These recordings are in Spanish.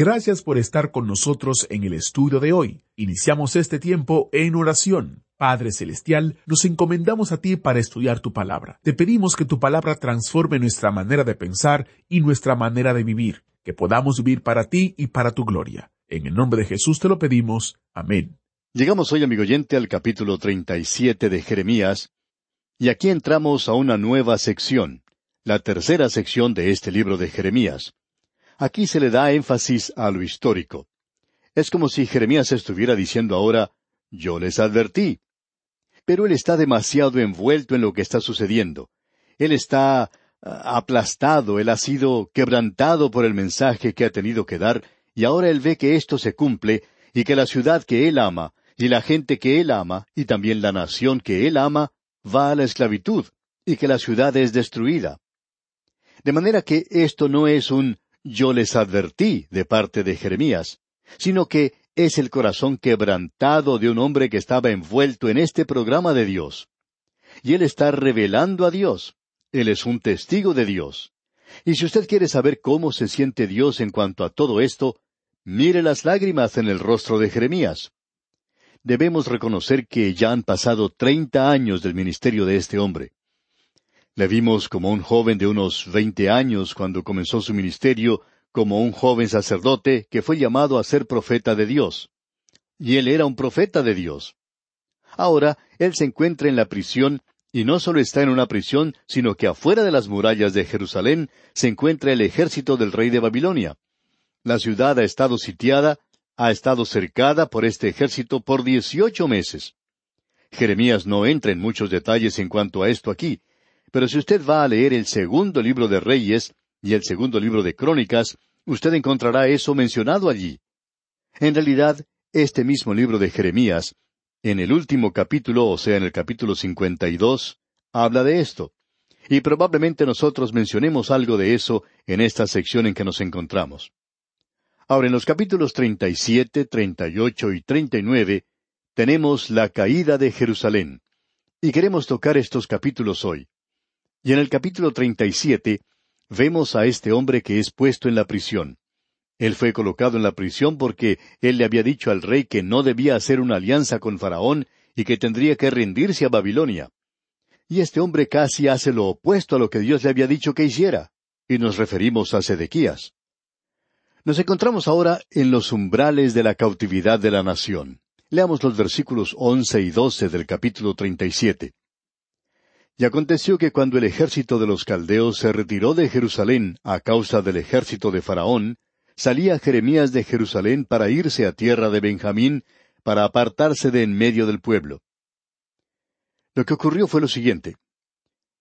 Gracias por estar con nosotros en el estudio de hoy. Iniciamos este tiempo en oración. Padre Celestial, nos encomendamos a ti para estudiar tu palabra. Te pedimos que tu palabra transforme nuestra manera de pensar y nuestra manera de vivir, que podamos vivir para ti y para tu gloria. En el nombre de Jesús te lo pedimos. Amén. Llegamos hoy, amigo oyente, al capítulo 37 de Jeremías, y aquí entramos a una nueva sección, la tercera sección de este libro de Jeremías. Aquí se le da énfasis a lo histórico. Es como si Jeremías estuviera diciendo ahora, yo les advertí. Pero él está demasiado envuelto en lo que está sucediendo. Él está ah, aplastado, él ha sido quebrantado por el mensaje que ha tenido que dar, y ahora él ve que esto se cumple, y que la ciudad que él ama, y la gente que él ama, y también la nación que él ama, va a la esclavitud, y que la ciudad es destruida. De manera que esto no es un yo les advertí de parte de Jeremías, sino que es el corazón quebrantado de un hombre que estaba envuelto en este programa de Dios. Y él está revelando a Dios. Él es un testigo de Dios. Y si usted quiere saber cómo se siente Dios en cuanto a todo esto, mire las lágrimas en el rostro de Jeremías. Debemos reconocer que ya han pasado treinta años del ministerio de este hombre. Le vimos como un joven de unos veinte años cuando comenzó su ministerio como un joven sacerdote que fue llamado a ser profeta de Dios. Y él era un profeta de Dios. Ahora, él se encuentra en la prisión, y no solo está en una prisión, sino que afuera de las murallas de Jerusalén se encuentra el ejército del rey de Babilonia. La ciudad ha estado sitiada, ha estado cercada por este ejército por dieciocho meses. Jeremías no entra en muchos detalles en cuanto a esto aquí, pero si usted va a leer el segundo libro de Reyes, y el segundo libro de Crónicas, usted encontrará eso mencionado allí. En realidad, este mismo libro de Jeremías, en el último capítulo, o sea, en el capítulo cincuenta y dos, habla de esto. Y probablemente nosotros mencionemos algo de eso en esta sección en que nos encontramos. Ahora, en los capítulos treinta y siete, treinta y ocho y treinta y nueve, tenemos la caída de Jerusalén. Y queremos tocar estos capítulos hoy. Y en el capítulo treinta y siete vemos a este hombre que es puesto en la prisión. Él fue colocado en la prisión porque él le había dicho al rey que no debía hacer una alianza con Faraón y que tendría que rendirse a Babilonia. Y este hombre casi hace lo opuesto a lo que Dios le había dicho que hiciera. Y nos referimos a Sedequías. Nos encontramos ahora en los umbrales de la cautividad de la nación. Leamos los versículos once y doce del capítulo treinta y siete. Y aconteció que cuando el ejército de los caldeos se retiró de Jerusalén a causa del ejército de Faraón, salía Jeremías de Jerusalén para irse a tierra de Benjamín, para apartarse de en medio del pueblo. Lo que ocurrió fue lo siguiente.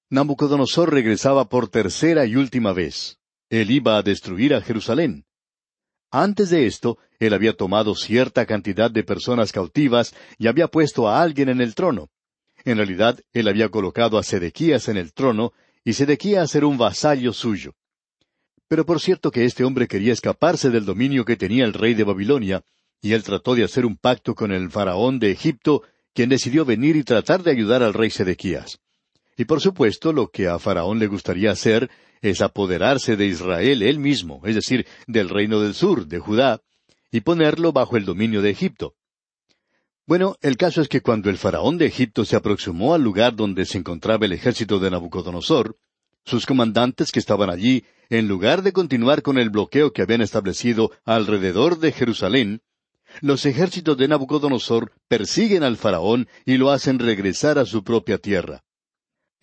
Nabucodonosor regresaba por tercera y última vez. Él iba a destruir a Jerusalén. Antes de esto, él había tomado cierta cantidad de personas cautivas y había puesto a alguien en el trono. En realidad, él había colocado a Sedequías en el trono, y Sedequías era un vasallo suyo. Pero por cierto que este hombre quería escaparse del dominio que tenía el rey de Babilonia, y él trató de hacer un pacto con el faraón de Egipto, quien decidió venir y tratar de ayudar al rey Sedequías. Y por supuesto, lo que a Faraón le gustaría hacer es apoderarse de Israel él mismo, es decir, del reino del sur, de Judá, y ponerlo bajo el dominio de Egipto. Bueno, el caso es que cuando el faraón de Egipto se aproximó al lugar donde se encontraba el ejército de Nabucodonosor, sus comandantes que estaban allí, en lugar de continuar con el bloqueo que habían establecido alrededor de Jerusalén, los ejércitos de Nabucodonosor persiguen al faraón y lo hacen regresar a su propia tierra.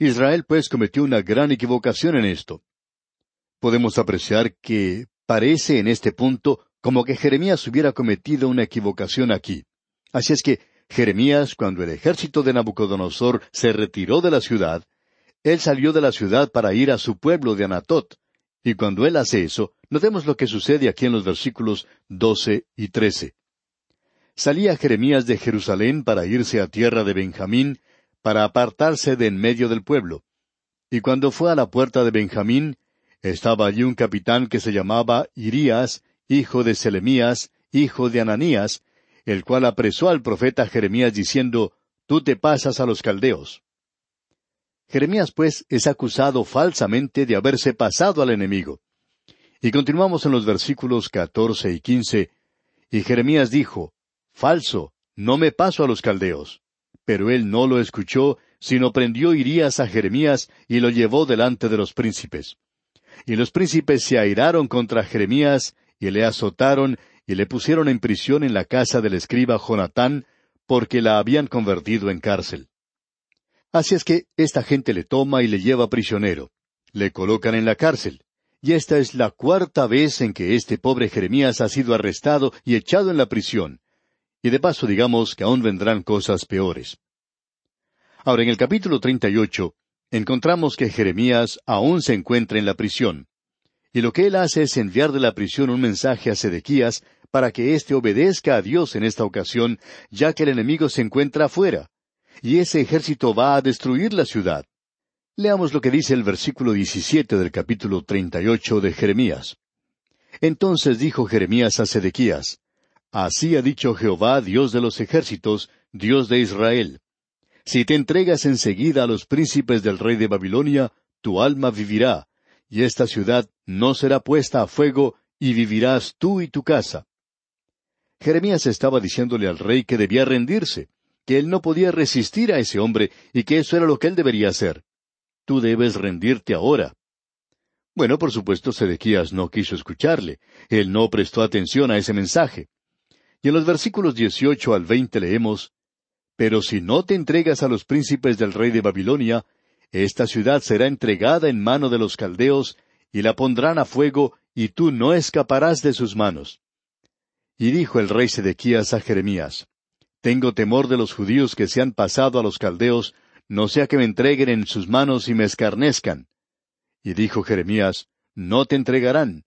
Israel pues cometió una gran equivocación en esto. Podemos apreciar que parece en este punto como que Jeremías hubiera cometido una equivocación aquí. Así es que Jeremías, cuando el ejército de Nabucodonosor se retiró de la ciudad, él salió de la ciudad para ir a su pueblo de Anatot, Y cuando él hace eso, notemos lo que sucede aquí en los versículos doce y trece. Salía Jeremías de Jerusalén para irse a tierra de Benjamín, para apartarse de en medio del pueblo. Y cuando fue a la puerta de Benjamín, estaba allí un capitán que se llamaba Irías, hijo de Selemías, hijo de Ananías, el cual apresó al profeta Jeremías diciendo, Tú te pasas a los caldeos. Jeremías, pues, es acusado falsamente de haberse pasado al enemigo. Y continuamos en los versículos catorce y quince, y Jeremías dijo, Falso, no me paso a los caldeos. Pero él no lo escuchó, sino prendió Irías a Jeremías y lo llevó delante de los príncipes. Y los príncipes se airaron contra Jeremías, y le azotaron, y le pusieron en prisión en la casa del escriba Jonatán, porque la habían convertido en cárcel. Así es que esta gente le toma y le lleva prisionero. Le colocan en la cárcel. Y esta es la cuarta vez en que este pobre Jeremías ha sido arrestado y echado en la prisión. Y de paso digamos que aún vendrán cosas peores. Ahora, en el capítulo 38, encontramos que Jeremías aún se encuentra en la prisión. Y lo que él hace es enviar de la prisión un mensaje a Sedequías para que éste obedezca a Dios en esta ocasión, ya que el enemigo se encuentra afuera, y ese ejército va a destruir la ciudad. Leamos lo que dice el versículo 17 del capítulo 38 de Jeremías. Entonces dijo Jeremías a Sedequías, Así ha dicho Jehová, Dios de los ejércitos, Dios de Israel. Si te entregas enseguida a los príncipes del rey de Babilonia, tu alma vivirá, y esta ciudad no será puesta a fuego, y vivirás tú y tu casa. Jeremías estaba diciéndole al rey que debía rendirse, que él no podía resistir a ese hombre y que eso era lo que él debería hacer. Tú debes rendirte ahora. Bueno, por supuesto, Sedequías no quiso escucharle. Él no prestó atención a ese mensaje. Y en los versículos dieciocho al veinte leemos Pero si no te entregas a los príncipes del rey de Babilonia, esta ciudad será entregada en mano de los caldeos, y la pondrán a fuego, y tú no escaparás de sus manos. Y dijo el rey Sedequías a Jeremías, Tengo temor de los judíos que se han pasado a los caldeos, no sea que me entreguen en sus manos y me escarnezcan. Y dijo Jeremías, No te entregarán.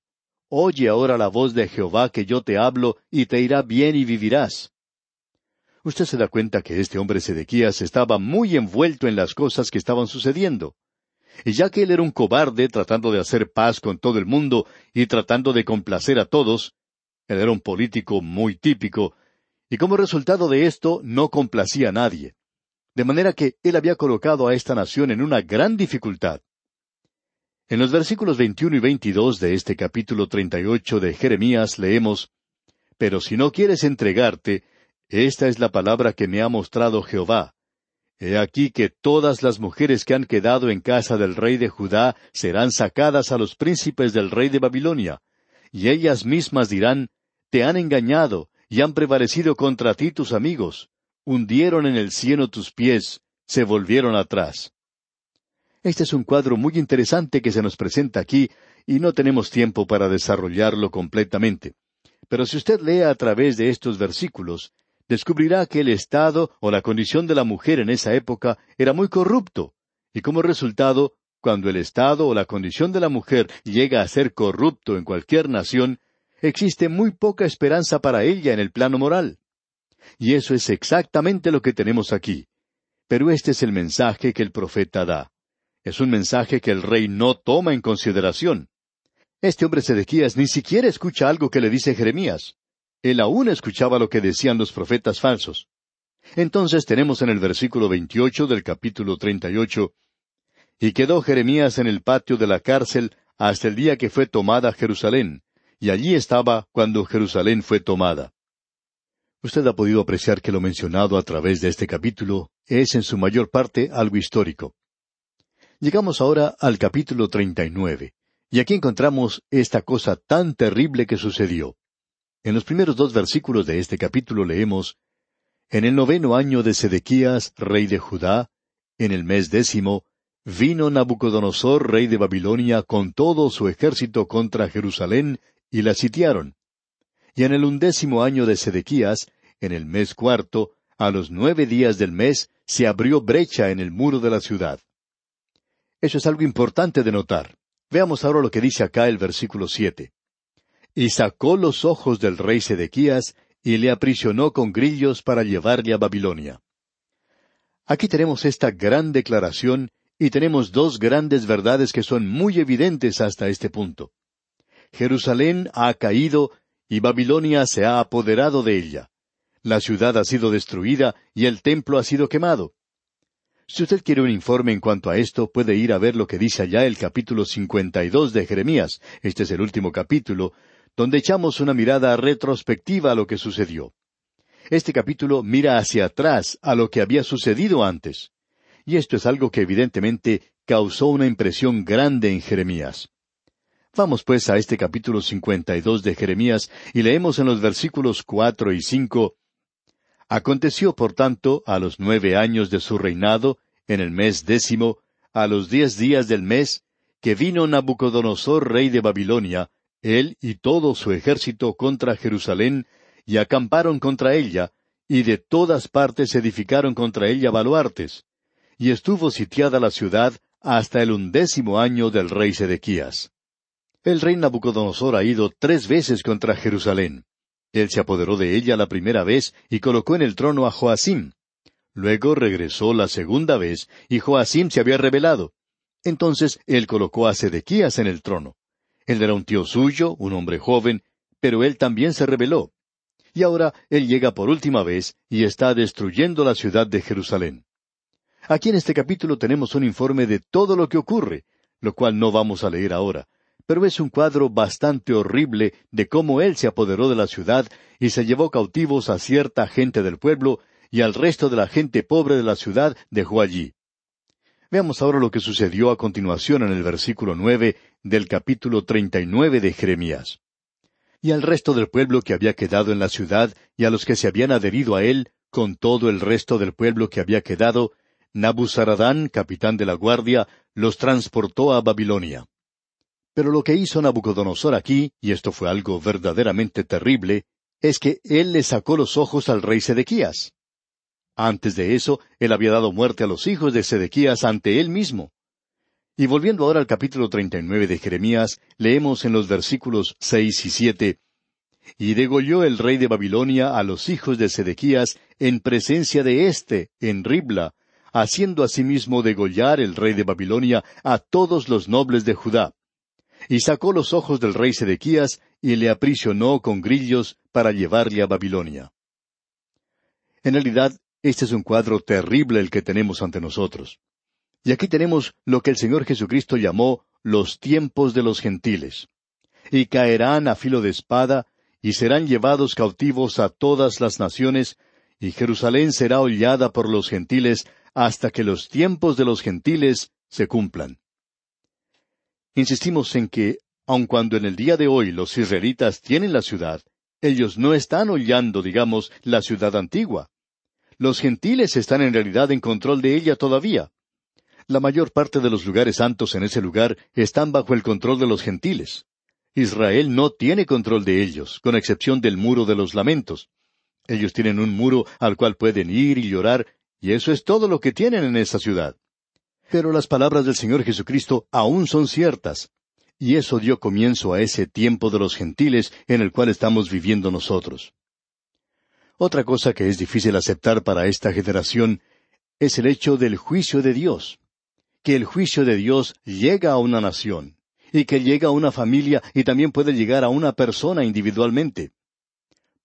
Oye ahora la voz de Jehová que yo te hablo, y te irá bien y vivirás. Usted se da cuenta que este hombre Sedequías estaba muy envuelto en las cosas que estaban sucediendo. Y ya que él era un cobarde tratando de hacer paz con todo el mundo y tratando de complacer a todos, él era un político muy típico, y como resultado de esto no complacía a nadie. De manera que él había colocado a esta nación en una gran dificultad. En los versículos 21 y 22 de este capítulo 38 de Jeremías leemos, Pero si no quieres entregarte, esta es la palabra que me ha mostrado Jehová. He aquí que todas las mujeres que han quedado en casa del rey de Judá serán sacadas a los príncipes del rey de Babilonia, y ellas mismas dirán, te han engañado y han prevalecido contra ti tus amigos. Hundieron en el cielo tus pies, se volvieron atrás. Este es un cuadro muy interesante que se nos presenta aquí y no tenemos tiempo para desarrollarlo completamente. Pero si usted lee a través de estos versículos, descubrirá que el estado o la condición de la mujer en esa época era muy corrupto, y como resultado, cuando el estado o la condición de la mujer llega a ser corrupto en cualquier nación, existe muy poca esperanza para ella en el plano moral. Y eso es exactamente lo que tenemos aquí. Pero este es el mensaje que el profeta da. Es un mensaje que el rey no toma en consideración. Este hombre Sedequías ni siquiera escucha algo que le dice Jeremías. Él aún escuchaba lo que decían los profetas falsos. Entonces tenemos en el versículo 28 del capítulo 38, Y quedó Jeremías en el patio de la cárcel hasta el día que fue tomada Jerusalén, y allí estaba cuando Jerusalén fue tomada. Usted ha podido apreciar que lo mencionado a través de este capítulo es en su mayor parte algo histórico. Llegamos ahora al capítulo 39, y aquí encontramos esta cosa tan terrible que sucedió. En los primeros dos versículos de este capítulo leemos, En el noveno año de Sedequías, rey de Judá, en el mes décimo, vino Nabucodonosor, rey de Babilonia, con todo su ejército contra Jerusalén y la sitiaron. Y en el undécimo año de Sedequías, en el mes cuarto, a los nueve días del mes, se abrió brecha en el muro de la ciudad. Eso es algo importante de notar. Veamos ahora lo que dice acá el versículo siete. Y sacó los ojos del rey Sedequías y le aprisionó con grillos para llevarle a Babilonia. Aquí tenemos esta gran declaración y tenemos dos grandes verdades que son muy evidentes hasta este punto. Jerusalén ha caído y Babilonia se ha apoderado de ella. La ciudad ha sido destruida y el templo ha sido quemado. Si usted quiere un informe en cuanto a esto, puede ir a ver lo que dice allá el capítulo 52 de Jeremías. Este es el último capítulo, donde echamos una mirada retrospectiva a lo que sucedió. Este capítulo mira hacia atrás a lo que había sucedido antes. Y esto es algo que evidentemente causó una impresión grande en Jeremías. Vamos pues a este capítulo 52 de Jeremías y leemos en los versículos cuatro y cinco Aconteció, por tanto, a los nueve años de su reinado, en el mes décimo, a los diez días del mes, que vino Nabucodonosor, rey de Babilonia, él y todo su ejército contra Jerusalén, y acamparon contra ella, y de todas partes edificaron contra ella baluartes. Y estuvo sitiada la ciudad hasta el undécimo año del rey Sedequías. El rey Nabucodonosor ha ido tres veces contra Jerusalén. Él se apoderó de ella la primera vez y colocó en el trono a Joacim. Luego regresó la segunda vez y Joacim se había rebelado. Entonces él colocó a Sedequías en el trono. Él era un tío suyo, un hombre joven, pero él también se rebeló. Y ahora él llega por última vez y está destruyendo la ciudad de Jerusalén. Aquí en este capítulo tenemos un informe de todo lo que ocurre, lo cual no vamos a leer ahora, pero es un cuadro bastante horrible de cómo él se apoderó de la ciudad y se llevó cautivos a cierta gente del pueblo y al resto de la gente pobre de la ciudad dejó allí. Veamos ahora lo que sucedió a continuación en el versículo nueve del capítulo treinta y nueve de Jeremías. Y al resto del pueblo que había quedado en la ciudad y a los que se habían adherido a él, con todo el resto del pueblo que había quedado, Nabuzaradán, capitán de la guardia, los transportó a Babilonia. Pero lo que hizo Nabucodonosor aquí, y esto fue algo verdaderamente terrible, es que él le sacó los ojos al rey Sedequías. Antes de eso, él había dado muerte a los hijos de Sedequías ante él mismo. Y volviendo ahora al capítulo treinta y nueve de Jeremías, leemos en los versículos seis y siete Y degolló el rey de Babilonia a los hijos de Sedequías en presencia de éste, en Ribla, haciendo asimismo degollar el rey de Babilonia a todos los nobles de Judá y sacó los ojos del rey Sedequías y le aprisionó con grillos para llevarle a Babilonia. En realidad, este es un cuadro terrible el que tenemos ante nosotros. Y aquí tenemos lo que el Señor Jesucristo llamó los tiempos de los gentiles. Y caerán a filo de espada, y serán llevados cautivos a todas las naciones, y Jerusalén será hollada por los gentiles hasta que los tiempos de los gentiles se cumplan. Insistimos en que, aun cuando en el día de hoy los israelitas tienen la ciudad, ellos no están hollando, digamos, la ciudad antigua. Los gentiles están en realidad en control de ella todavía. La mayor parte de los lugares santos en ese lugar están bajo el control de los gentiles. Israel no tiene control de ellos, con excepción del muro de los lamentos. Ellos tienen un muro al cual pueden ir y llorar, y eso es todo lo que tienen en esa ciudad. Pero las palabras del Señor Jesucristo aún son ciertas, y eso dio comienzo a ese tiempo de los gentiles en el cual estamos viviendo nosotros. Otra cosa que es difícil aceptar para esta generación es el hecho del juicio de Dios, que el juicio de Dios llega a una nación, y que llega a una familia y también puede llegar a una persona individualmente.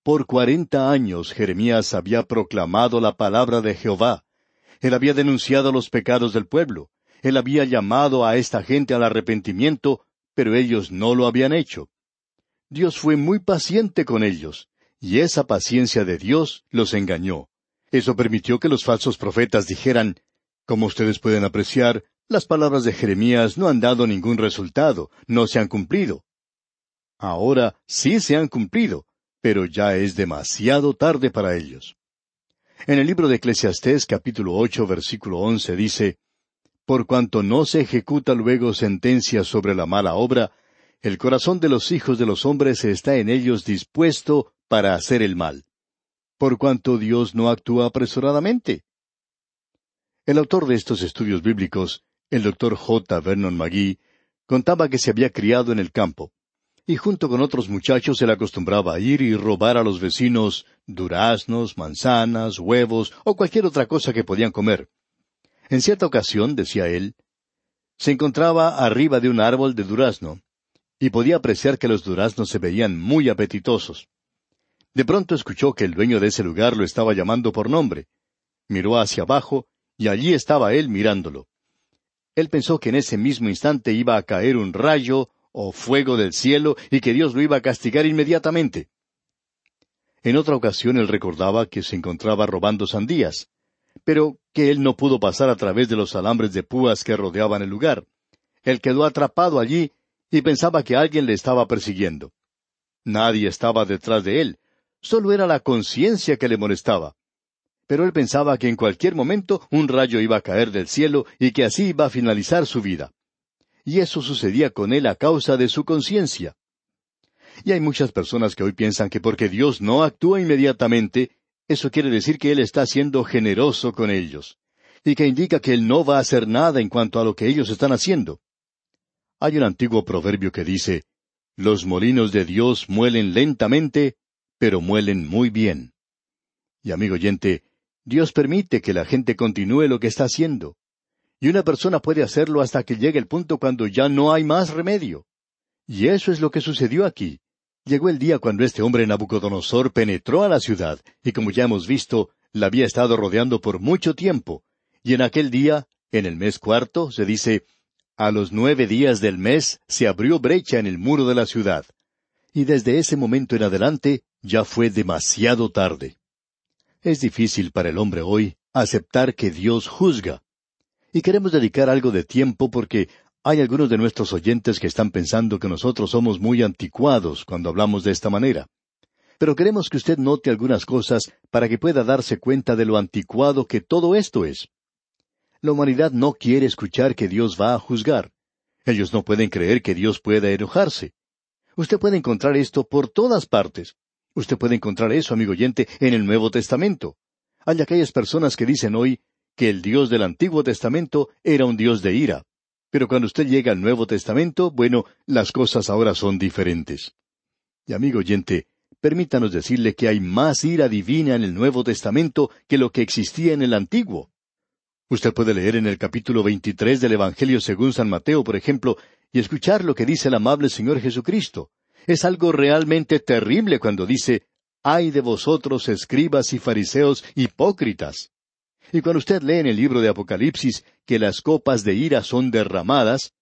Por cuarenta años Jeremías había proclamado la palabra de Jehová, él había denunciado los pecados del pueblo. Él había llamado a esta gente al arrepentimiento, pero ellos no lo habían hecho. Dios fue muy paciente con ellos, y esa paciencia de Dios los engañó. Eso permitió que los falsos profetas dijeran, como ustedes pueden apreciar, las palabras de Jeremías no han dado ningún resultado, no se han cumplido. Ahora sí se han cumplido, pero ya es demasiado tarde para ellos. En el libro de Eclesiastés capítulo ocho versículo once dice, Por cuanto no se ejecuta luego sentencia sobre la mala obra, el corazón de los hijos de los hombres está en ellos dispuesto para hacer el mal. Por cuanto Dios no actúa apresuradamente. El autor de estos estudios bíblicos, el doctor J. Vernon McGee, Contaba que se había criado en el campo, y junto con otros muchachos él acostumbraba a ir y robar a los vecinos duraznos, manzanas, huevos o cualquier otra cosa que podían comer. En cierta ocasión, decía él, se encontraba arriba de un árbol de durazno, y podía apreciar que los duraznos se veían muy apetitosos. De pronto escuchó que el dueño de ese lugar lo estaba llamando por nombre. Miró hacia abajo, y allí estaba él mirándolo. Él pensó que en ese mismo instante iba a caer un rayo o fuego del cielo y que Dios lo iba a castigar inmediatamente. En otra ocasión él recordaba que se encontraba robando sandías, pero que él no pudo pasar a través de los alambres de púas que rodeaban el lugar. Él quedó atrapado allí y pensaba que alguien le estaba persiguiendo. Nadie estaba detrás de él, solo era la conciencia que le molestaba. Pero él pensaba que en cualquier momento un rayo iba a caer del cielo y que así iba a finalizar su vida y eso sucedía con él a causa de su conciencia. Y hay muchas personas que hoy piensan que porque Dios no actúa inmediatamente, eso quiere decir que Él está siendo generoso con ellos, y que indica que Él no va a hacer nada en cuanto a lo que ellos están haciendo. Hay un antiguo proverbio que dice, Los molinos de Dios muelen lentamente, pero muelen muy bien. Y amigo oyente, Dios permite que la gente continúe lo que está haciendo. Y una persona puede hacerlo hasta que llegue el punto cuando ya no hay más remedio. Y eso es lo que sucedió aquí. Llegó el día cuando este hombre Nabucodonosor penetró a la ciudad, y como ya hemos visto, la había estado rodeando por mucho tiempo. Y en aquel día, en el mes cuarto, se dice, a los nueve días del mes se abrió brecha en el muro de la ciudad. Y desde ese momento en adelante ya fue demasiado tarde. Es difícil para el hombre hoy aceptar que Dios juzga. Y queremos dedicar algo de tiempo porque hay algunos de nuestros oyentes que están pensando que nosotros somos muy anticuados cuando hablamos de esta manera. Pero queremos que usted note algunas cosas para que pueda darse cuenta de lo anticuado que todo esto es. La humanidad no quiere escuchar que Dios va a juzgar. Ellos no pueden creer que Dios pueda enojarse. Usted puede encontrar esto por todas partes. Usted puede encontrar eso, amigo oyente, en el Nuevo Testamento. Hay aquellas personas que dicen hoy, que el Dios del Antiguo Testamento era un Dios de ira. Pero cuando usted llega al Nuevo Testamento, bueno, las cosas ahora son diferentes. Y amigo oyente, permítanos decirle que hay más ira divina en el Nuevo Testamento que lo que existía en el Antiguo. Usted puede leer en el capítulo 23 del Evangelio según San Mateo, por ejemplo, y escuchar lo que dice el amable Señor Jesucristo. Es algo realmente terrible cuando dice, ay de vosotros, escribas y fariseos hipócritas. Y cuando usted lee en el libro de Apocalipsis que las copas de ira son derramadas,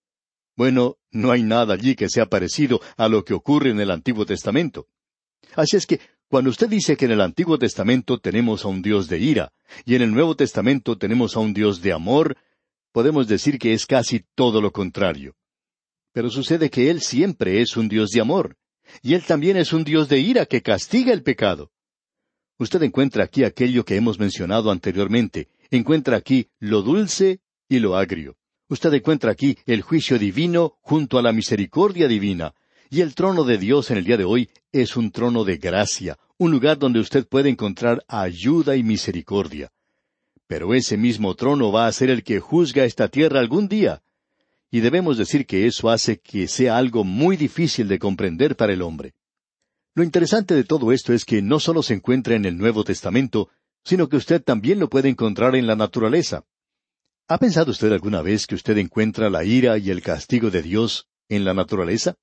bueno, no hay nada allí que sea parecido a lo que ocurre en el Antiguo Testamento. Así es que, cuando usted dice que en el Antiguo Testamento tenemos a un Dios de ira, y en el Nuevo Testamento tenemos a un Dios de amor, podemos decir que es casi todo lo contrario. Pero sucede que Él siempre es un Dios de amor, y Él también es un Dios de ira que castiga el pecado. Usted encuentra aquí aquello que hemos mencionado anteriormente, encuentra aquí lo dulce y lo agrio. Usted encuentra aquí el juicio divino junto a la misericordia divina. Y el trono de Dios en el día de hoy es un trono de gracia, un lugar donde usted puede encontrar ayuda y misericordia. Pero ese mismo trono va a ser el que juzga esta tierra algún día. Y debemos decir que eso hace que sea algo muy difícil de comprender para el hombre. Lo interesante de todo esto es que no solo se encuentra en el Nuevo Testamento, sino que usted también lo puede encontrar en la naturaleza. ¿Ha pensado usted alguna vez que usted encuentra la ira y el castigo de Dios en la naturaleza?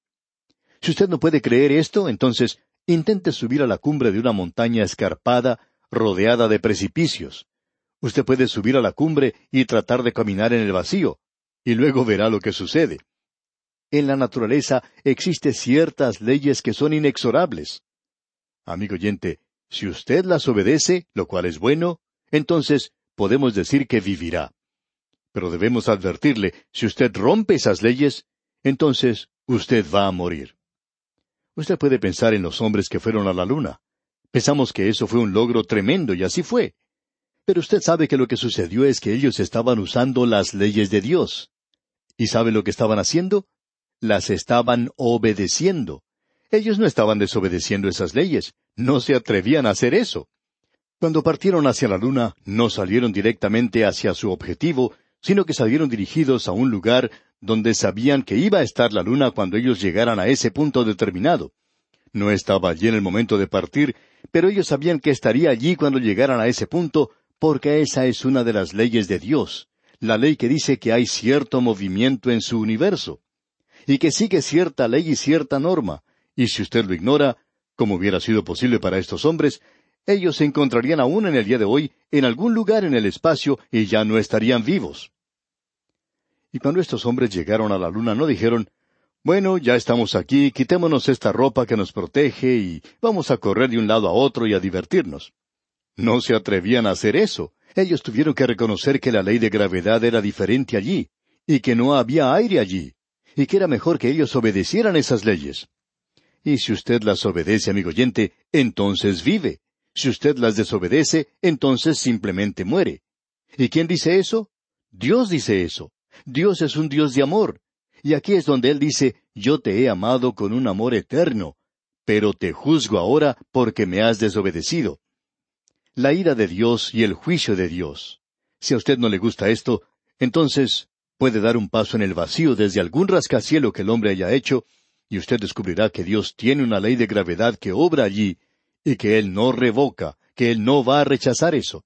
Si usted no puede creer esto, entonces intente subir a la cumbre de una montaña escarpada, rodeada de precipicios. Usted puede subir a la cumbre y tratar de caminar en el vacío, y luego verá lo que sucede. En la naturaleza existen ciertas leyes que son inexorables. Amigo oyente, si usted las obedece, lo cual es bueno, entonces podemos decir que vivirá. Pero debemos advertirle, si usted rompe esas leyes, entonces usted va a morir. Usted puede pensar en los hombres que fueron a la luna. Pensamos que eso fue un logro tremendo y así fue. Pero usted sabe que lo que sucedió es que ellos estaban usando las leyes de Dios. ¿Y sabe lo que estaban haciendo? Las estaban obedeciendo. Ellos no estaban desobedeciendo esas leyes, no se atrevían a hacer eso. Cuando partieron hacia la luna, no salieron directamente hacia su objetivo, sino que salieron dirigidos a un lugar donde sabían que iba a estar la luna cuando ellos llegaran a ese punto determinado. No estaba allí en el momento de partir, pero ellos sabían que estaría allí cuando llegaran a ese punto, porque esa es una de las leyes de Dios, la ley que dice que hay cierto movimiento en su universo, y que sigue cierta ley y cierta norma, y si usted lo ignora, como hubiera sido posible para estos hombres, ellos se encontrarían aún en el día de hoy en algún lugar en el espacio y ya no estarían vivos. Y cuando estos hombres llegaron a la luna no dijeron, bueno, ya estamos aquí, quitémonos esta ropa que nos protege y vamos a correr de un lado a otro y a divertirnos. No se atrevían a hacer eso. Ellos tuvieron que reconocer que la ley de gravedad era diferente allí, y que no había aire allí, y que era mejor que ellos obedecieran esas leyes. Y si usted las obedece, amigo oyente, entonces vive. Si usted las desobedece, entonces simplemente muere. ¿Y quién dice eso? Dios dice eso. Dios es un Dios de amor, y aquí es donde Él dice, Yo te he amado con un amor eterno, pero te juzgo ahora porque me has desobedecido. La ira de Dios y el juicio de Dios. Si a usted no le gusta esto, entonces puede dar un paso en el vacío desde algún rascacielo que el hombre haya hecho, y usted descubrirá que Dios tiene una ley de gravedad que obra allí, y que Él no revoca, que Él no va a rechazar eso.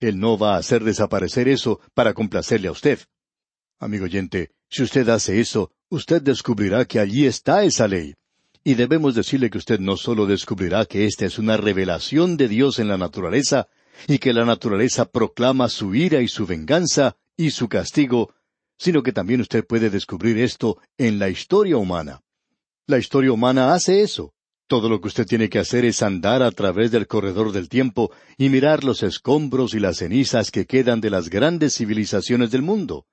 Él no va a hacer desaparecer eso para complacerle a usted. Amigo oyente, si usted hace eso, usted descubrirá que allí está esa ley. Y debemos decirle que usted no solo descubrirá que esta es una revelación de Dios en la naturaleza, y que la naturaleza proclama su ira y su venganza y su castigo, sino que también usted puede descubrir esto en la historia humana. La historia humana hace eso. Todo lo que usted tiene que hacer es andar a través del corredor del tiempo y mirar los escombros y las cenizas que quedan de las grandes civilizaciones del mundo.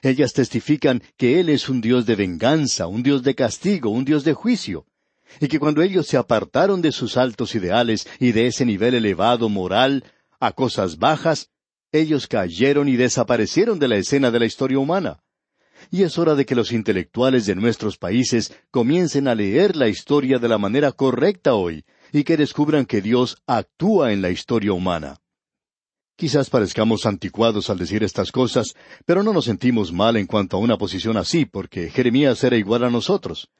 Ellas testifican que Él es un Dios de venganza, un Dios de castigo, un Dios de juicio, y que cuando ellos se apartaron de sus altos ideales y de ese nivel elevado moral a cosas bajas, ellos cayeron y desaparecieron de la escena de la historia humana. Y es hora de que los intelectuales de nuestros países comiencen a leer la historia de la manera correcta hoy, y que descubran que Dios actúa en la historia humana. Quizás parezcamos anticuados al decir estas cosas, pero no nos sentimos mal en cuanto a una posición así, porque Jeremías era igual a nosotros.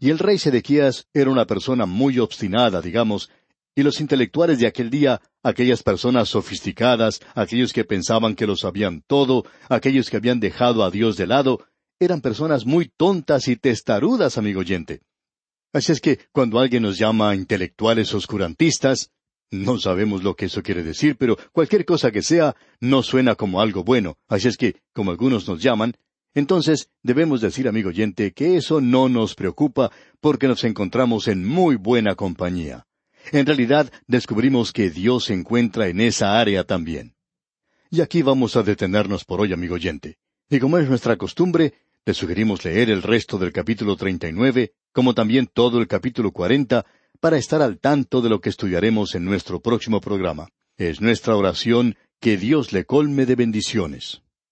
Y el rey Sedequías era una persona muy obstinada, digamos, y los intelectuales de aquel día, aquellas personas sofisticadas, aquellos que pensaban que lo sabían todo, aquellos que habían dejado a Dios de lado, eran personas muy tontas y testarudas, amigo oyente. Así es que cuando alguien nos llama intelectuales oscurantistas, no sabemos lo que eso quiere decir, pero cualquier cosa que sea no suena como algo bueno. Así es que, como algunos nos llaman, entonces debemos decir, amigo oyente, que eso no nos preocupa porque nos encontramos en muy buena compañía. En realidad, descubrimos que Dios se encuentra en esa área también. Y aquí vamos a detenernos por hoy, amigo oyente. Y como es nuestra costumbre, le sugerimos leer el resto del capítulo 39, como también todo el capítulo 40, para estar al tanto de lo que estudiaremos en nuestro próximo programa. Es nuestra oración que Dios le colme de bendiciones.